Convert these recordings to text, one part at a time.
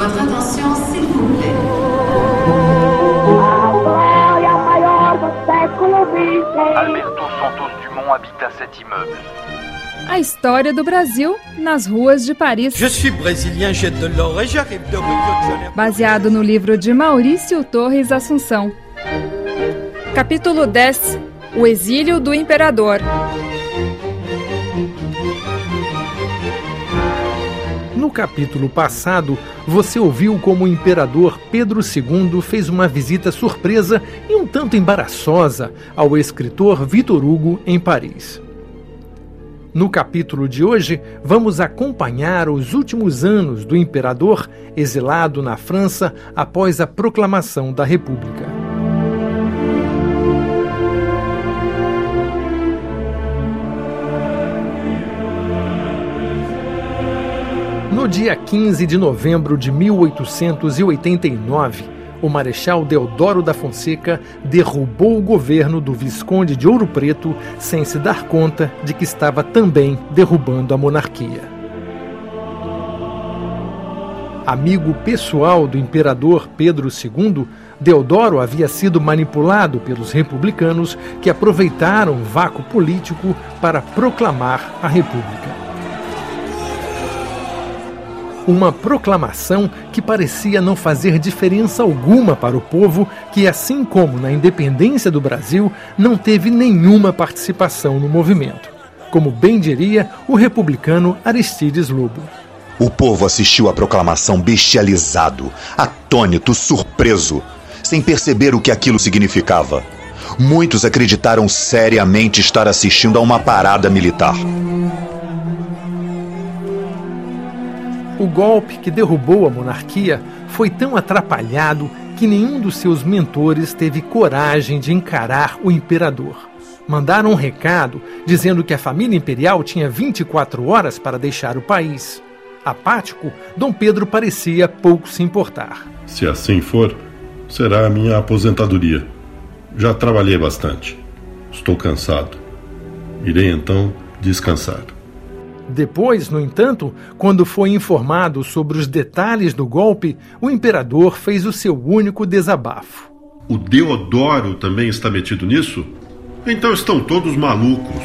Votre attention, s'il vous plaît. Alberto Santos Dumont habita cet immeuble. A história do Brasil nas ruas de Paris. Je suis brésilien, j'ai de l'or et j'arrive de Rio de Janeiro. Baseado no livro de Maurício Torres Assunção. Capítulo 10 O exílio do imperador. No capítulo passado, você ouviu como o imperador Pedro II fez uma visita surpresa e um tanto embaraçosa ao escritor Vitor Hugo em Paris. No capítulo de hoje, vamos acompanhar os últimos anos do imperador exilado na França após a proclamação da República. No dia 15 de novembro de 1889, o Marechal Deodoro da Fonseca derrubou o governo do Visconde de Ouro Preto sem se dar conta de que estava também derrubando a monarquia. Amigo pessoal do imperador Pedro II, Deodoro havia sido manipulado pelos republicanos que aproveitaram o vácuo político para proclamar a República uma proclamação que parecia não fazer diferença alguma para o povo, que, assim como na independência do Brasil, não teve nenhuma participação no movimento. Como bem diria o republicano Aristides Lobo. O povo assistiu à proclamação bestializado, atônito, surpreso, sem perceber o que aquilo significava. Muitos acreditaram seriamente estar assistindo a uma parada militar. O golpe que derrubou a monarquia foi tão atrapalhado que nenhum dos seus mentores teve coragem de encarar o imperador. Mandaram um recado dizendo que a família imperial tinha 24 horas para deixar o país. Apático, Dom Pedro parecia pouco se importar. Se assim for, será a minha aposentadoria. Já trabalhei bastante. Estou cansado. Irei então descansar. Depois, no entanto, quando foi informado sobre os detalhes do golpe, o imperador fez o seu único desabafo. O Deodoro também está metido nisso? Então estão todos malucos.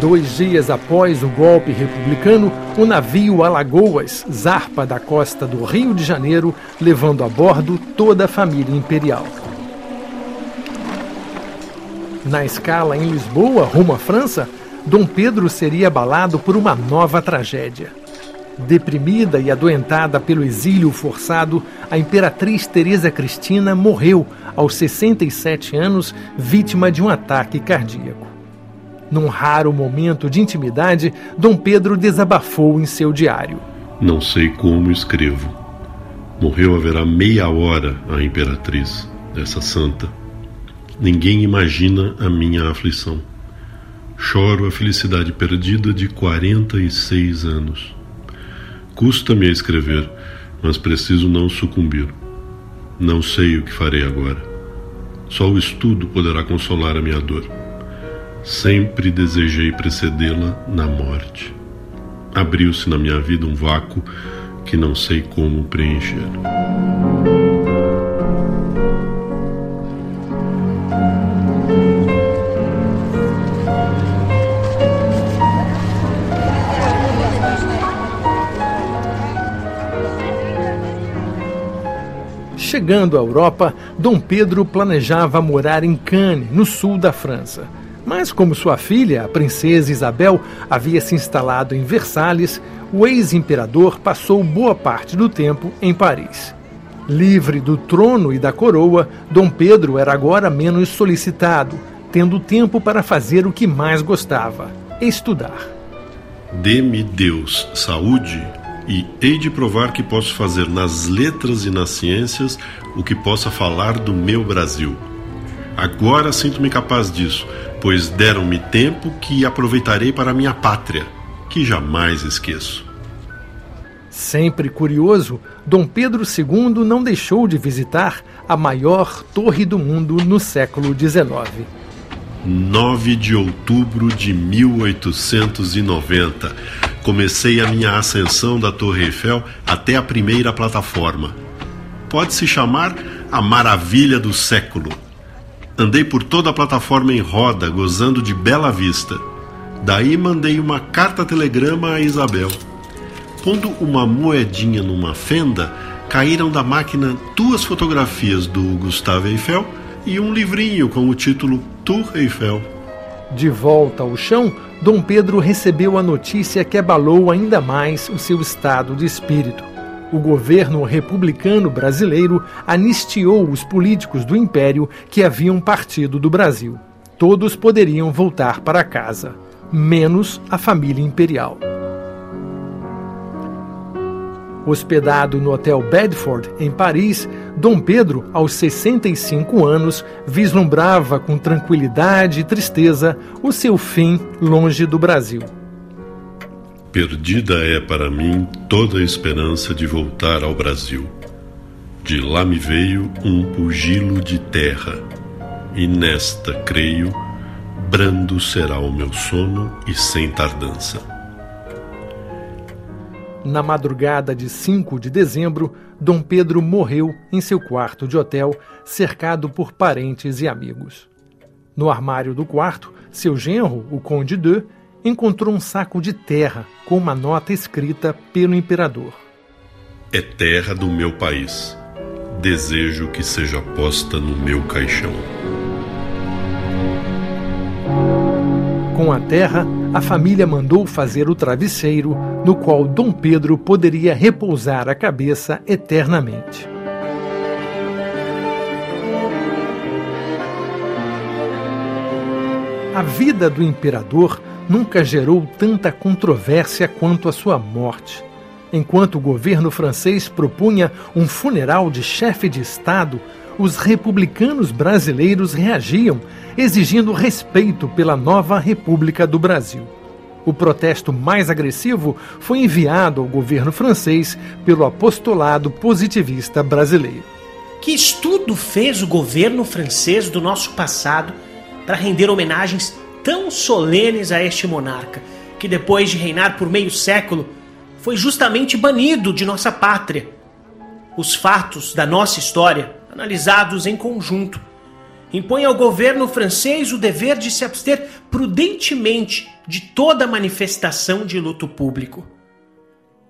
Dois dias após o golpe republicano, o navio Alagoas zarpa da costa do Rio de Janeiro, levando a bordo toda a família imperial. Na escala em Lisboa, rumo à França, Dom Pedro seria abalado por uma nova tragédia. Deprimida e adoentada pelo exílio forçado, a imperatriz Teresa Cristina morreu aos 67 anos, vítima de um ataque cardíaco. Num raro momento de intimidade, Dom Pedro desabafou em seu diário. Não sei como escrevo. Morreu haverá meia hora a imperatriz, essa santa. Ninguém imagina a minha aflição. Choro a felicidade perdida de 46 anos. Custa-me a escrever, mas preciso não sucumbir. Não sei o que farei agora. Só o estudo poderá consolar a minha dor. Sempre desejei precedê-la na morte. Abriu-se na minha vida um vácuo que não sei como preencher. Chegando à Europa, Dom Pedro planejava morar em Cannes, no sul da França. Mas, como sua filha, a princesa Isabel, havia se instalado em Versalhes, o ex-imperador passou boa parte do tempo em Paris. Livre do trono e da coroa, Dom Pedro era agora menos solicitado, tendo tempo para fazer o que mais gostava: estudar. Dê-me Deus saúde e hei de provar que posso fazer nas letras e nas ciências o que possa falar do meu Brasil. Agora sinto-me capaz disso, pois deram-me tempo que aproveitarei para a minha pátria, que jamais esqueço. Sempre curioso, Dom Pedro II não deixou de visitar a maior torre do mundo no século XIX. 9 de outubro de 1890 comecei a minha ascensão da Torre Eiffel até a primeira plataforma. Pode-se chamar a maravilha do século. Andei por toda a plataforma em roda, gozando de bela vista. Daí mandei uma carta-telegrama a Isabel. Pondo uma moedinha numa fenda, caíram da máquina duas fotografias do Gustave Eiffel e um livrinho com o título Tour Eiffel. De volta ao chão, Dom Pedro recebeu a notícia que abalou ainda mais o seu estado de espírito. O governo republicano brasileiro anistiou os políticos do império que haviam partido do Brasil. Todos poderiam voltar para casa, menos a família imperial. Hospedado no Hotel Bedford, em Paris, Dom Pedro, aos 65 anos, vislumbrava com tranquilidade e tristeza o seu fim longe do Brasil. Perdida é para mim toda a esperança de voltar ao Brasil. De lá me veio um pugilo de terra, e nesta, creio, brando será o meu sono e sem tardança. Na madrugada de 5 de dezembro, Dom Pedro morreu em seu quarto de hotel, cercado por parentes e amigos. No armário do quarto, seu genro, o Conde de, encontrou um saco de terra com uma nota escrita pelo imperador. É terra do meu país. Desejo que seja posta no meu caixão. Com a terra, a família mandou fazer o travesseiro no qual Dom Pedro poderia repousar a cabeça eternamente. A vida do imperador nunca gerou tanta controvérsia quanto a sua morte. Enquanto o governo francês propunha um funeral de chefe de Estado, os republicanos brasileiros reagiam, exigindo respeito pela nova República do Brasil. O protesto mais agressivo foi enviado ao governo francês pelo apostolado positivista brasileiro. Que estudo fez o governo francês do nosso passado para render homenagens tão solenes a este monarca, que depois de reinar por meio século, foi justamente banido de nossa pátria? Os fatos da nossa história analisados em conjunto, impõe ao governo francês o dever de se abster prudentemente de toda manifestação de luto público.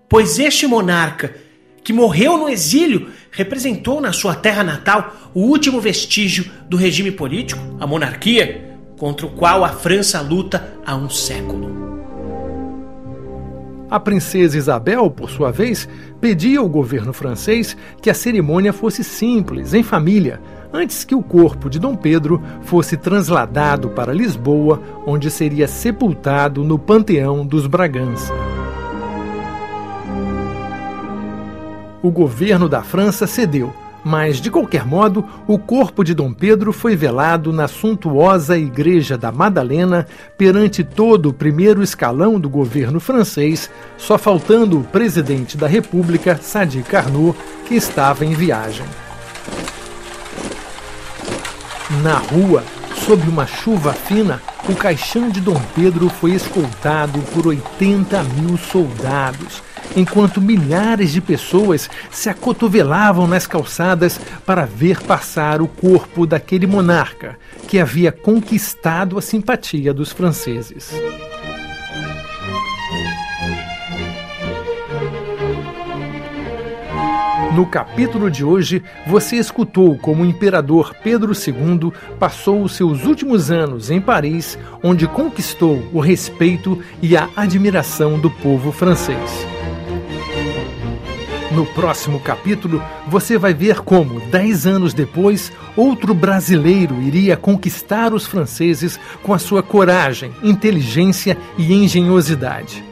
Pois este monarca, que morreu no exílio, representou na sua terra natal o último vestígio do regime político, a monarquia, contra o qual a França luta há um século. A princesa Isabel, por sua vez, pedia ao governo francês que a cerimônia fosse simples, em família, antes que o corpo de Dom Pedro fosse transladado para Lisboa, onde seria sepultado no Panteão dos Bragança. O governo da França cedeu mas, de qualquer modo, o corpo de Dom Pedro foi velado na suntuosa Igreja da Madalena perante todo o primeiro escalão do governo francês, só faltando o presidente da República, Sadi Carnot, que estava em viagem. Na rua, sob uma chuva fina, o caixão de Dom Pedro foi escoltado por 80 mil soldados enquanto milhares de pessoas se acotovelavam nas calçadas para ver passar o corpo daquele monarca que havia conquistado a simpatia dos franceses. No capítulo de hoje, você escutou como o imperador Pedro II passou os seus últimos anos em Paris, onde conquistou o respeito e a admiração do povo francês. No próximo capítulo, você vai ver como, dez anos depois, outro brasileiro iria conquistar os franceses com a sua coragem, inteligência e engenhosidade.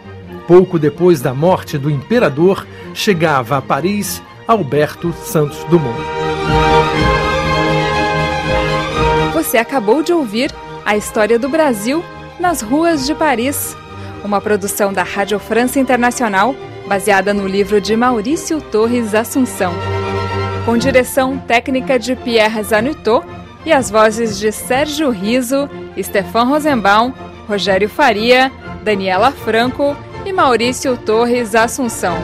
Pouco depois da morte do imperador, chegava a Paris Alberto Santos Dumont. Você acabou de ouvir a história do Brasil nas ruas de Paris, uma produção da Rádio França Internacional baseada no livro de Maurício Torres Assunção. Com direção técnica de Pierre Zanutot e as vozes de Sérgio Riso, Stefan Rosenbaum, Rogério Faria, Daniela Franco e Maurício Torres Assunção.